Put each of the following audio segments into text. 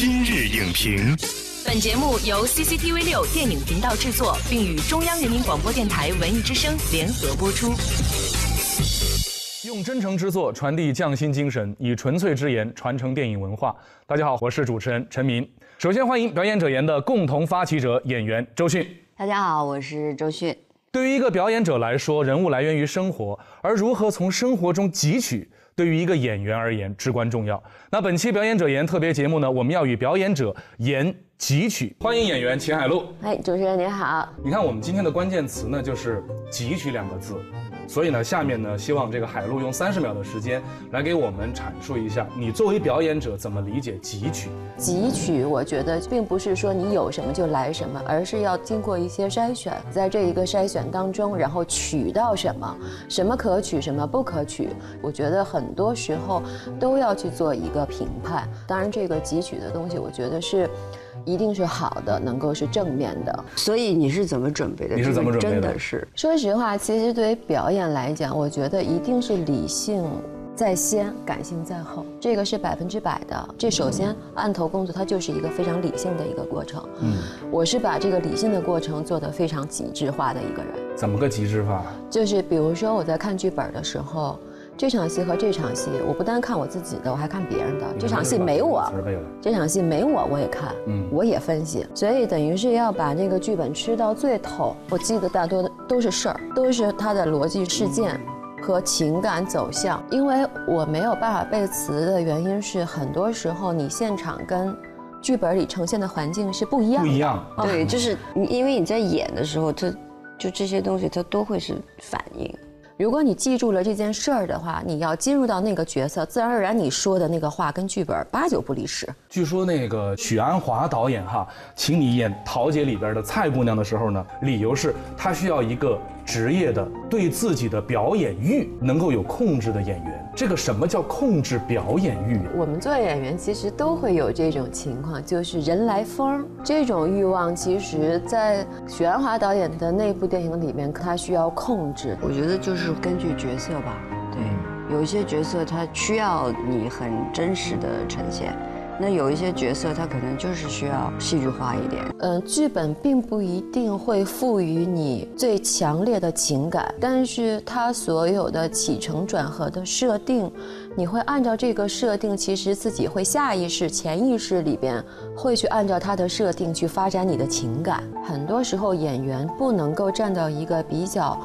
今日影评，本节目由 CCTV 六电影频道制作，并与中央人民广播电台文艺之声联合播出。用真诚之作传递匠心精神，以纯粹之言传承电影文化。大家好，我是主持人陈明。首先欢迎表演者言的共同发起者演员周迅。大家好，我是周迅。对于一个表演者来说，人物来源于生活，而如何从生活中汲取？对于一个演员而言至关重要。那本期表演者言特别节目呢，我们要与表演者言汲取。欢迎演员秦海璐。哎，主持人您好。你看我们今天的关键词呢，就是“汲取”两个字。所以呢，下面呢，希望这个海璐用三十秒的时间来给我们阐述一下，你作为表演者怎么理解汲取？汲取，我觉得并不是说你有什么就来什么，而是要经过一些筛选，在这一个筛选当中，然后取到什么，什么可取，什么不可取。我觉得很多时候都要去做一个评判。当然，这个汲取的东西，我觉得是。一定是好的，能够是正面的。所以你是怎么准备的？你是怎么准备的？真的是，说实话，其实对于表演来讲，我觉得一定是理性在先，感性在后，这个是百分之百的。这首先案头工作，它就是一个非常理性的一个过程。嗯，我是把这个理性的过程做得非常极致化的一个人。怎么个极致化？就是比如说我在看剧本的时候。这场戏和这场戏，我不单看我自己的，我还看别人的。这场戏没我，这场戏没我，我也看，嗯，我也分析。所以等于是要把这个剧本吃到最透。我记得大多的都是事儿，都是它的逻辑事件和情感走向。因为我没有办法背词的原因是，很多时候你现场跟剧本里呈现的环境是不一样。不一样，对，就是因为你在演的时候，它就这些东西它都会是反应。如果你记住了这件事儿的话，你要进入到那个角色，自然而然你说的那个话跟剧本八九不离十。据说那个许鞍华导演哈，请你演桃姐里边的蔡姑娘的时候呢，理由是她需要一个职业的对自己的表演欲能够有控制的演员。这个什么叫控制表演欲？我们做演员其实都会有这种情况，就是人来疯这种欲望，其实，在许鞍华导演的那部电影里面，他需要控制。我觉得就是根据角色吧，对，有一些角色他需要你很真实的呈现。那有一些角色，他可能就是需要戏剧化一点。嗯，剧本并不一定会赋予你最强烈的情感，但是它所有的起承转合的设定，你会按照这个设定，其实自己会下意识、潜意识里边会去按照它的设定去发展你的情感。很多时候，演员不能够站到一个比较。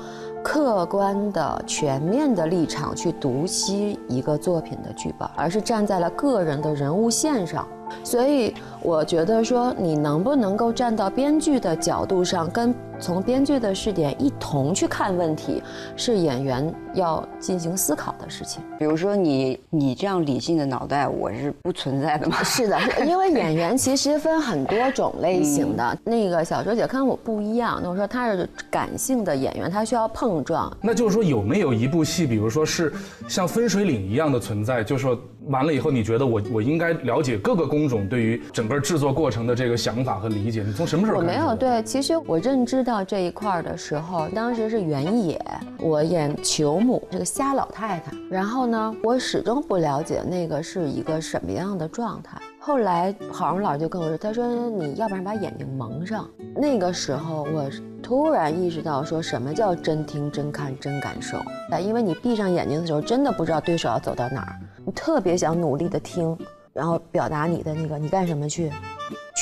客观的、全面的立场去读析一个作品的剧本，而是站在了个人的人物线上。所以我觉得说，你能不能够站到编剧的角度上，跟从编剧的视点一同去看问题，是演员要进行思考的事情。比如说你你这样理性的脑袋，我是不存在的吗？是的，因为演员其实分很多种类型的。那个小周姐跟我不一样，那我说她是感性的演员，她需要碰撞。那就是说有没有一部戏，比如说是像分水岭一样的存在，就是说。完了以后，你觉得我我应该了解各个工种对于整个制作过程的这个想法和理解？你从什么时候？我没有对，其实我认知到这一块的时候，当时是原野，我演裘母这个瞎老太太，然后呢，我始终不了解那个是一个什么样的状态。后来郝荣老师就跟我说，他说你要不然把眼睛蒙上。那个时候我突然意识到，说什么叫真听、真看、真感受？哎，因为你闭上眼睛的时候，真的不知道对手要走到哪儿。你特别想努力的听，然后表达你的那个，你干什么去？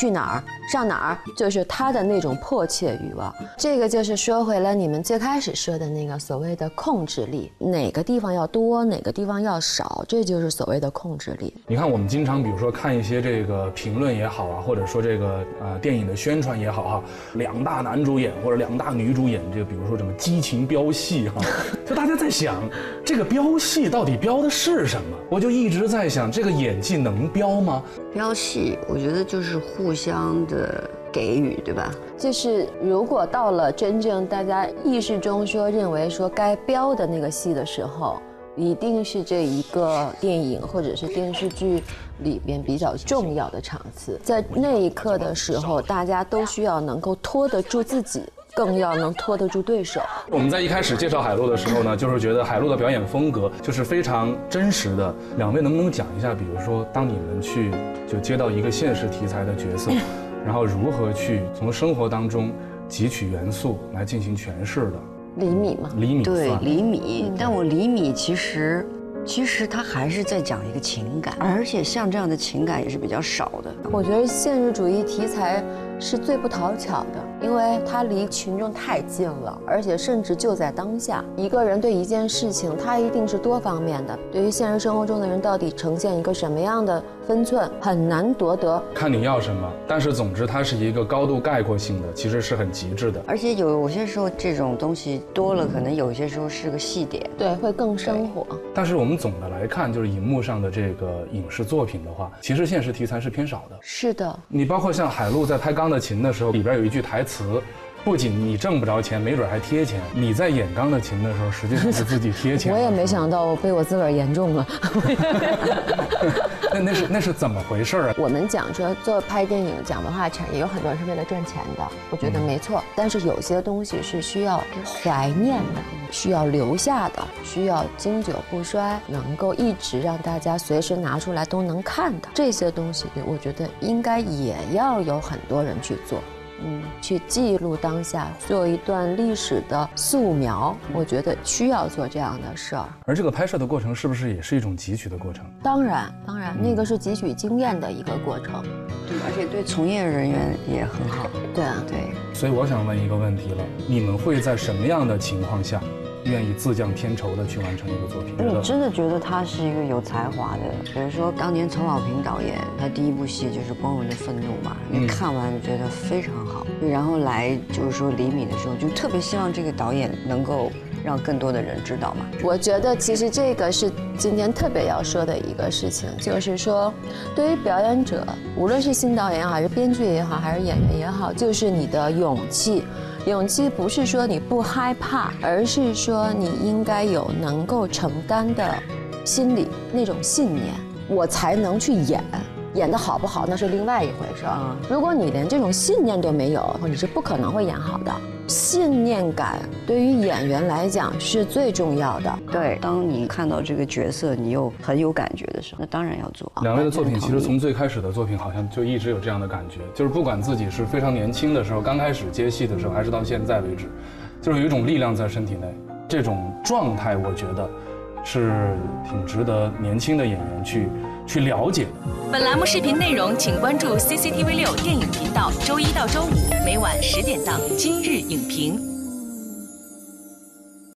去哪儿上哪儿，就是他的那种迫切欲望。这个就是说回了你们最开始说的那个所谓的控制力，哪个地方要多，哪个地方要少，这就是所谓的控制力。你看，我们经常比如说看一些这个评论也好啊，或者说这个呃电影的宣传也好哈，两大男主演或者两大女主演，这个比如说什么激情飙戏哈，就大家在想，这个飙戏到底飙的是什么？我就一直在想，这个演技能飙吗？飙戏，我觉得就是。互互相的给予，对吧？就是如果到了真正大家意识中说认为说该标的那个戏的时候，一定是这一个电影或者是电视剧里边比较重要的场次。在那一刻的时候，大家都需要能够拖得住自己。更要能拖得住对手。我们在一开始介绍海陆的时候呢，就是觉得海陆的表演风格就是非常真实的。两位能不能讲一下，比如说当你们去就接到一个现实题材的角色，然后如何去从生活当中汲取元素来进行诠释的？厘米嘛，厘米对厘米，但我厘米其实。其实他还是在讲一个情感，而且像这样的情感也是比较少的。我觉得现实主义题材是最不讨巧的，因为它离群众太近了，而且甚至就在当下。一个人对一件事情，他一定是多方面的。对于现实生活中的人，到底呈现一个什么样的分寸，很难夺得。看你要什么，但是总之它是一个高度概括性的，其实是很极致的。而且有有些时候这种东西多了，可能有些时候是个细点。对，会更生活。但是我们总的来看，就是荧幕上的这个影视作品的话，其实现实题材是偏少的。是的，你包括像海陆在拍《钢的琴》的时候，里边有一句台词，不仅你挣不着钱，没准还贴钱。你在演《钢的琴》的时候，实际上是自己贴钱。我也没想到我被我自个儿言中了。那那是那是怎么回事啊？我们讲说做拍电影讲文化产业，有很多人是为了赚钱的，我觉得没错。但是有些东西是需要怀念的，需要留下的，需要经久不衰，能够一直让大家随时拿出来都能看的这些东西，我觉得应该也要有很多人去做。嗯，去记录当下，做一段历史的素描，我觉得需要做这样的事儿。而这个拍摄的过程是不是也是一种汲取的过程？当然，当然，那个是汲取经验的一个过程。对，而且对从业人员也很好。对啊，对。所以我想问一个问题了：你们会在什么样的情况下？愿意自降片酬的去完成一个作品，我真的觉得他是一个有才华的。比如说，当年陈宝平导演，他第一部戏就是《光荣的愤怒》嘛，你看完觉得非常好。然后来就是说李米的时候，就特别希望这个导演能够让更多的人知道嘛。我觉得其实这个是今天特别要说的一个事情，就是说，对于表演者，无论是新导演还是编剧也好，还是演员也好，就是你的勇气。勇气不是说你不害怕，而是说你应该有能够承担的心理那种信念，我才能去演。演的好不好那是另外一回事儿。如果你连这种信念都没有，你是不可能会演好的。信念感对于演员来讲是最重要的。对，当你看到这个角色，你又很有感觉的时候，那当然要做。两位的作品其实从最开始的作品好像就一直有这样的感觉，就是不管自己是非常年轻的时候，刚开始接戏的时候，还是到现在为止，就是有一种力量在身体内。这种状态，我觉得是挺值得年轻的演员去去了解的。本栏目视频内容，请关注 CCTV 六电影频道，周一到周五每晚十点档《今日影评》。